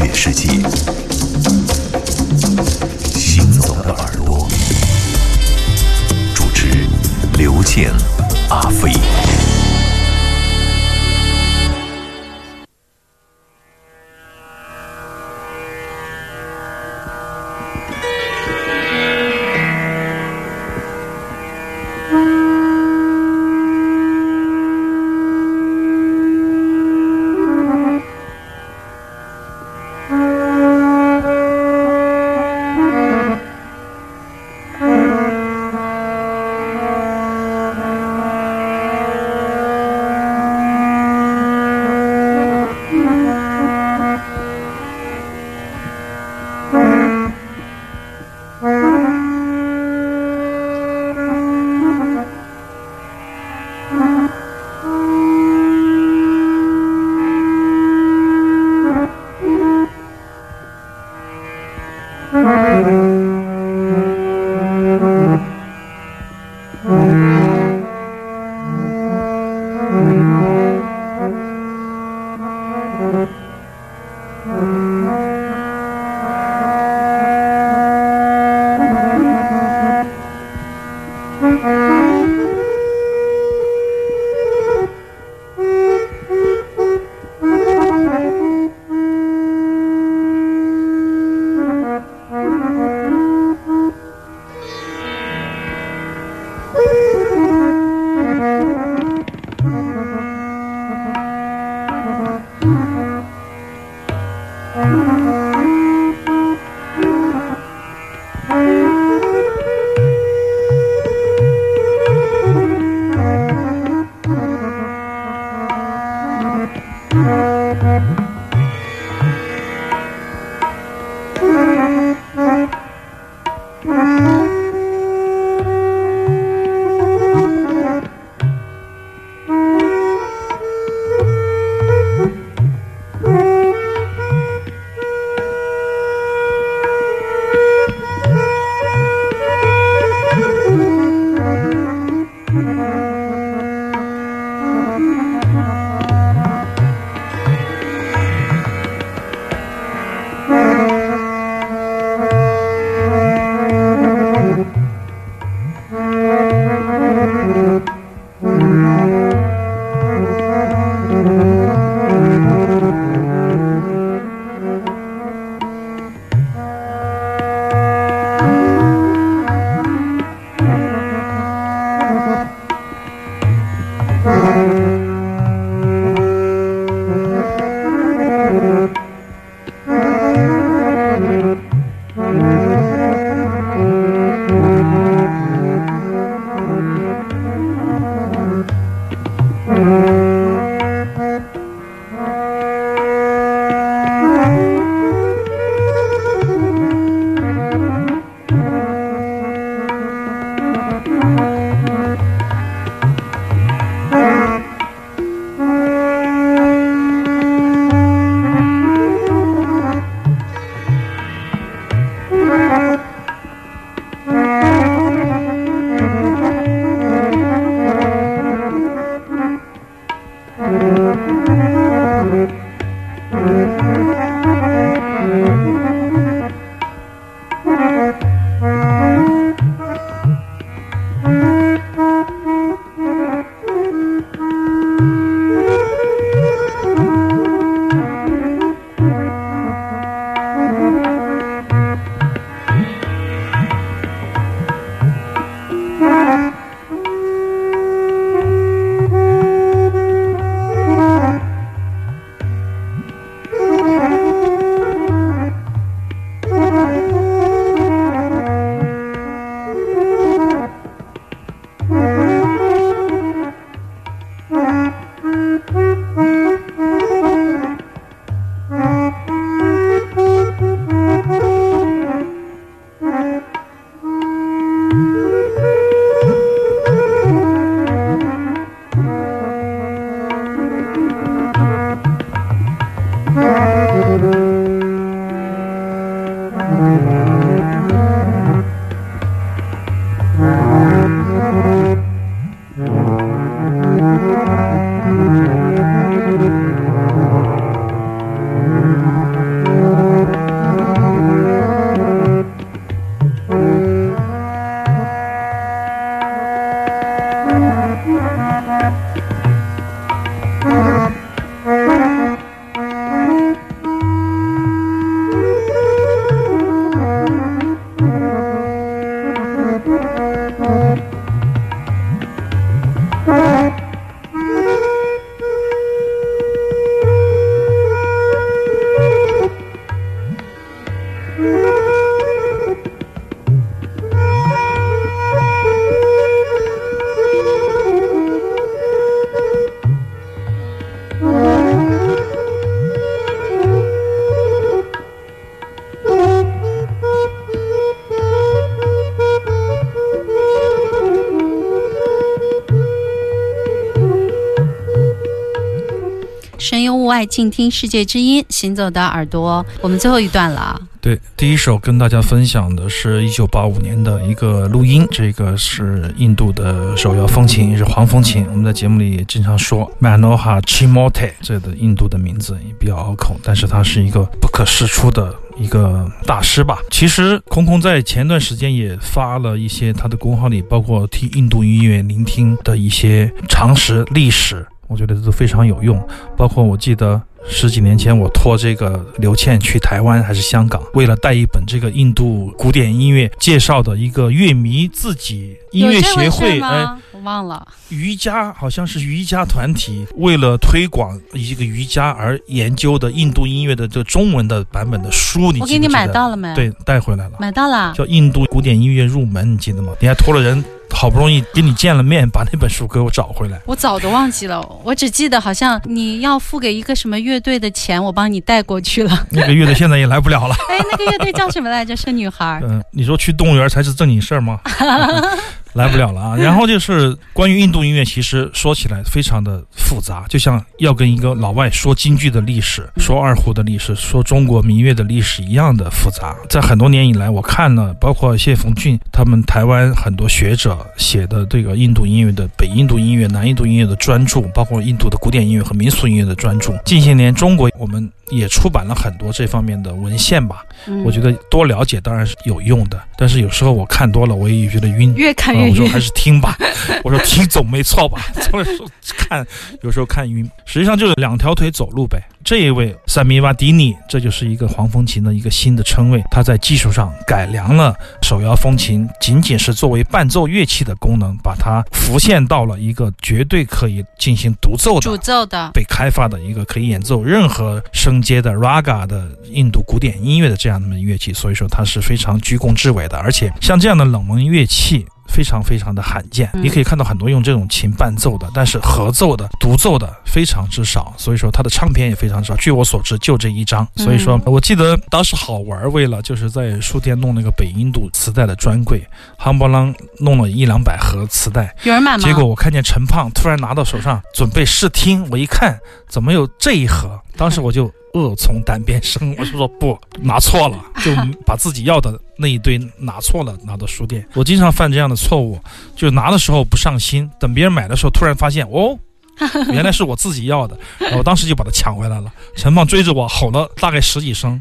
乐世界。行走的耳朵，主持刘健、阿飞。Mm-hmm. Bye. 神游物外，静听世界之音，行走的耳朵。我们最后一段了。对，第一首跟大家分享的是一九八五年的一个录音，这个是印度的手摇风琴，是黄风琴。我们在节目里也经常说 Manoha Chimote，这个印度的名字也比较拗口，但是它是一个不可释出的一个大师吧。其实空空在前段时间也发了一些他的公号里，包括替印度音乐聆听的一些常识、历史。我觉得都非常有用，包括我记得十几年前我托这个刘倩去台湾还是香港，为了带一本这个印度古典音乐介绍的一个乐迷自己音乐协会，哎，我忘了，瑜伽好像是瑜伽团体为了推广一个瑜伽而研究的印度音乐的这中文的版本的书，你我给你买到了没？对，带回来了，买到了，叫《印度古典音乐入门》，你记得吗？你还托了人。好不容易跟你见了面，把那本书给我找回来。我早都忘记了，我只记得好像你要付给一个什么乐队的钱，我帮你带过去了。那个乐队现在也来不了了。哎，那个乐队叫什么来着？是女孩。嗯，你说去动物园才是正经事儿吗？来不了了啊！然后就是关于印度音乐，其实说起来非常的复杂，就像要跟一个老外说京剧的历史、说二胡的历史、说中国民乐的历史一样的复杂。在很多年以来，我看了包括谢逢俊他们台湾很多学者写的这个印度音乐的北印度音乐、南印度音乐的专著，包括印度的古典音乐和民俗音乐的专著。近些年，中国我们。也出版了很多这方面的文献吧，我觉得多了解当然是有用的，但是有时候我看多了我也觉得晕，越看越晕。我说还是听吧，我说听总没错吧，总是看有时候看晕，实际上就是两条腿走路呗。这一位萨米瓦迪尼，这就是一个黄风琴的一个新的称谓。它在技术上改良了手摇风琴，仅仅是作为伴奏乐器的功能，把它浮现到了一个绝对可以进行独奏的、主奏的、被开发的一个可以演奏任何声阶的 raga 的印度古典音乐的这样的乐器。所以说，它是非常居功至伟的。而且，像这样的冷门乐器。非常非常的罕见，你可以看到很多用这种琴伴奏的，但是合奏的、独奏的非常之少，所以说它的唱片也非常少。据我所知，就这一张。所以说我记得当时好玩，为了就是在书店弄那个北印度磁带的专柜，夯不啷弄了一两百盒磁带，有人买吗？结果我看见陈胖突然拿到手上准备试听，我一看怎么有这一盒，当时我就。恶从胆边生，我就说不拿错了，就把自己要的那一堆拿错了，拿到书店。我经常犯这样的错误，就拿的时候不上心，等别人买的时候，突然发现哦，原来是我自己要的，我当时就把它抢回来了。陈放追着我吼了大概十几声。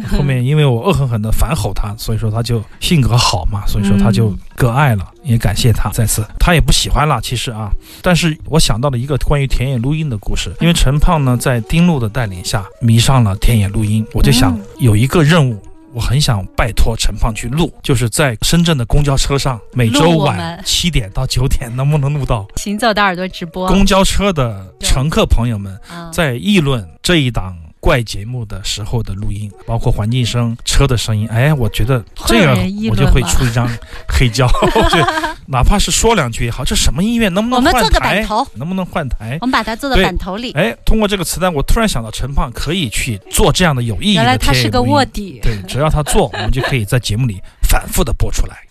后面因为我恶狠狠地反吼他，所以说他就性格好嘛，所以说他就割爱了，也感谢他再次，他也不喜欢了，其实啊，但是我想到了一个关于田野录音的故事，因为陈胖呢在丁路的带领下迷上了田野录音，我就想有一个任务，我很想拜托陈胖去录，就是在深圳的公交车上，每周晚七点到九点能不能录到？行走的耳朵直播？公交车的乘客朋友们在议论这一档。怪节目的时候的录音，包括环境声、车的声音，哎，我觉得这样我就会出一张黑胶，对，哪怕是说两句也好。这什么音乐？能不能换台？我们做个版头，能不能换台？我们把它做到板头里。哎，通过这个磁带，我突然想到陈胖可以去做这样的有意义的。原来他是个卧底。对，只要他做，我们就可以在节目里反复的播出来。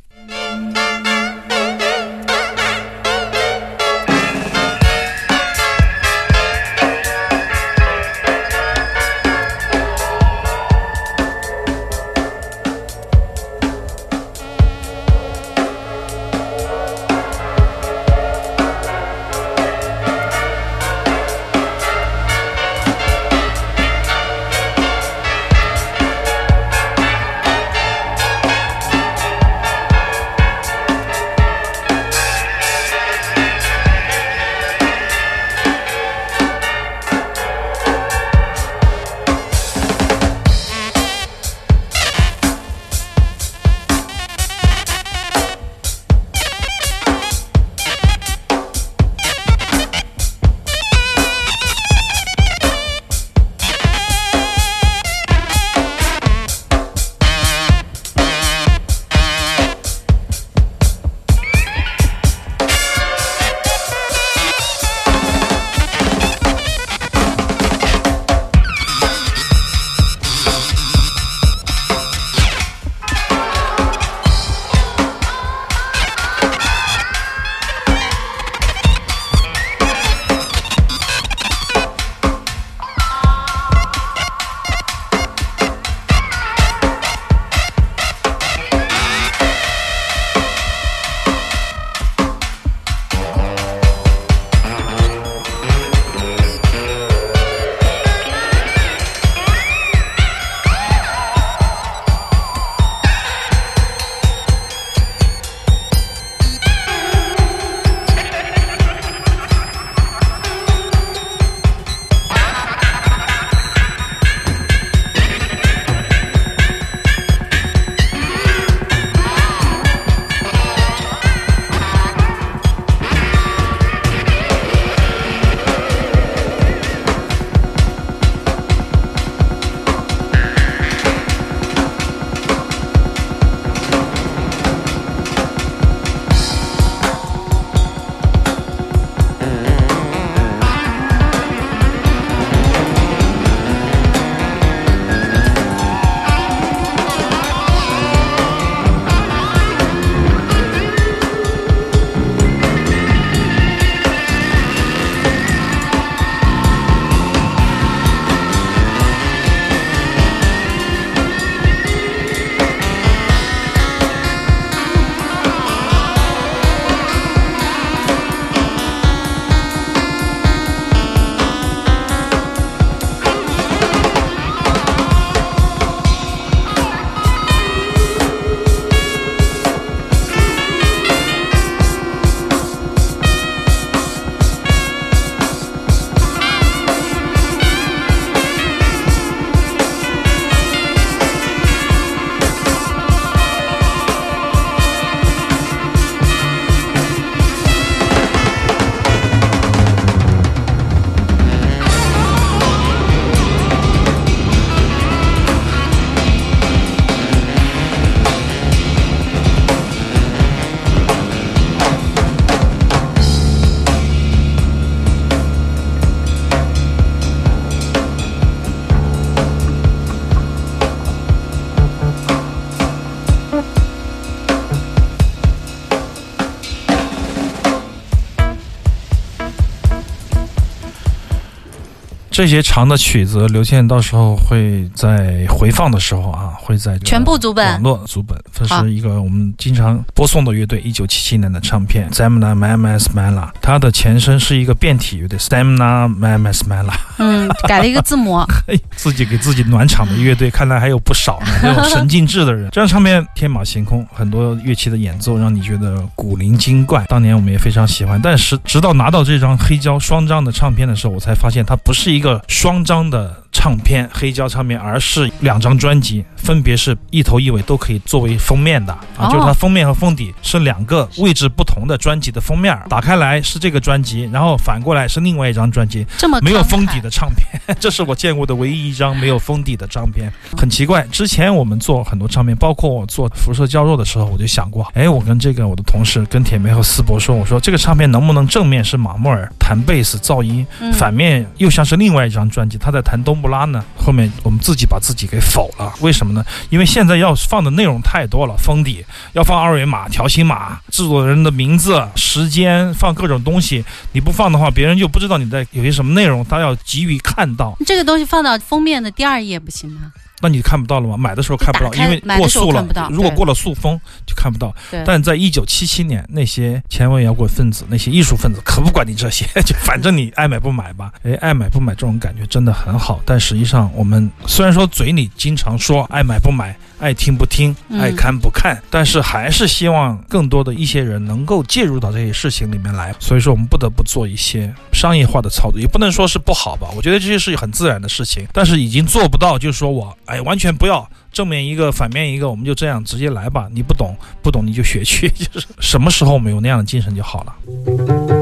这些长的曲子，刘倩到时候会在回放的时候啊，会在全部组本。网络组本，这是一个我们经常播送的乐队，一九七七年的唱片 Stamina Mama Smala，它的前身是一个变体乐队 Stamina Mama Smala，嗯，改了一个字母，嘿，自己给自己暖场的乐队，看来还有不少呢。这种神经质的人，这张唱片天马行空，很多乐器的演奏让你觉得古灵精怪。当年我们也非常喜欢，但是直到拿到这张黑胶双张的唱片的时候，我才发现它不是一个双张的。唱片黑胶唱片，而是两张专辑，分别是一头一尾都可以作为封面的。啊，哦。就是它封面和封底是两个位置不同的专辑的封面，打开来是这个专辑，然后反过来是另外一张专辑，这么没有封底的唱片，这是我见过的唯一一张没有封底的唱片，很奇怪。之前我们做很多唱片，包括我做辐射胶肉的时候，我就想过，哎，我跟这个我的同事跟铁梅和思博说，我说这个唱片能不能正面是马莫尔弹贝斯噪音，嗯反面又像是另外一张专辑，他在弹冬拉呢？后面我们自己把自己给否了，为什么呢？因为现在要放的内容太多了，封底要放二维码、条形码、制作人的名字、时间，放各种东西。你不放的话，别人就不知道你在有些什么内容，他要急于看到，这个东西放到封面的第二页不行吗？那你看不到了吗？买的时候看不到，因为过速了如果过了速封就看不到。但在一九七七年，那些前卫摇滚分子、那些艺术分子可不管你这些，就反正你爱买不买吧。哎，爱买不买这种感觉真的很好。但实际上，我们虽然说嘴里经常说爱买不买、爱听不听、嗯爱看不看，但是还是希望更多的一些人能够介入到这些事情里面来。所以说，我们不得不做一些商业化的操作，也不能说是不好吧。我觉得这些是很自然的事情，但是已经做不到，就是说我哎完全不要。正面一个，反面一个，我们就这样直接来吧。你不懂，不懂你就学去，就是什么时候我们有那样的精神就好了。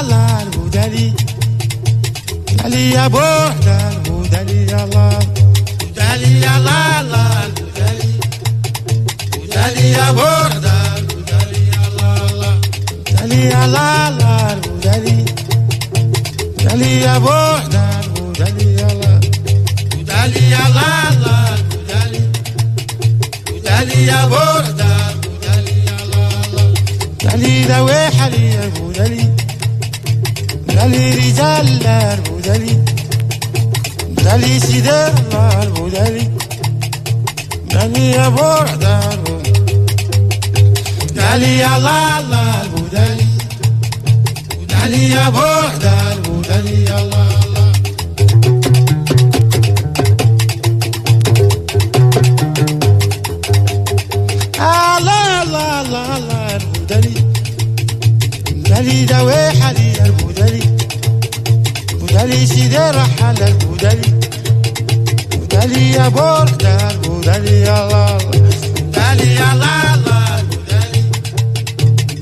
الله الهدى لي لي يا بعد الهدى لي الله الله الله الهدى لي الهدى لي يا الله الله الهدى لي الله الله الهدى يا الله الهدى لي الله الله الهدى لي يا الله الله الهدى لي ذوي حلي يا بدلي رجالlar بدلي بدلي سيدالlar بدلي بدلي يا بوردار بدلي يا لالlar بدلي بدلي يا بوردار بدلي يا لالlar لا لا لا دوي حلي ودالي سيدار حالك ودالي ودالي يا بوردال ودالي يا لالا ودالي يا لالا ودالي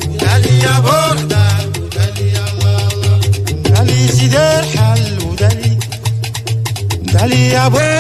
ودالي يا بوردال ودالي يا لالا ودالي سيدار حال ودالي ودالي يا بوردال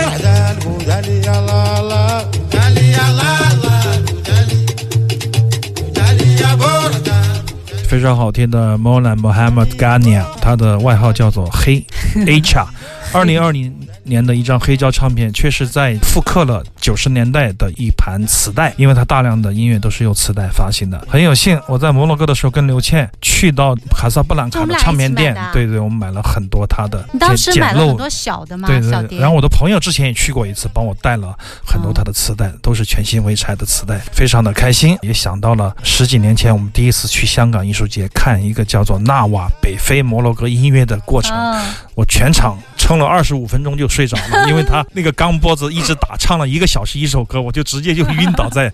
非常好听的 Mona Mohammed Ghania，他的外号叫做黑 H a。二零二零年的一张黑胶唱片，却是在复刻了九十年代的一盘磁带，因为它大量的音乐都是用磁带发行的。很有幸，我在摩洛哥的时候跟刘倩去到卡萨布兰卡的唱片店，对对，我们买了很多他的。你当时买了很多小的吗？对对。然后我的朋友之前也去过一次，帮我带了很多他的磁带，都是全新未拆的磁带，非常的开心。也想到了十几年前我们第一次去香港艺术节看一个叫做《纳瓦北非摩洛哥音乐》的过程，我全场。撑了二十五分钟就睡着了，因为他那个钢波子一直打，唱了一个小时一首歌，我就直接就晕倒在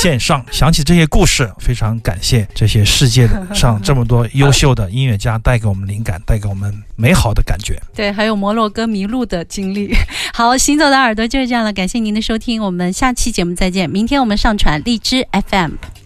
线上。想起这些故事，非常感谢这些世界上这么多优秀的音乐家带给我们灵感，带给我们美好的感觉。对，还有摩洛哥迷路的经历。好，行走的耳朵就是这样了，感谢您的收听，我们下期节目再见。明天我们上传荔枝 FM。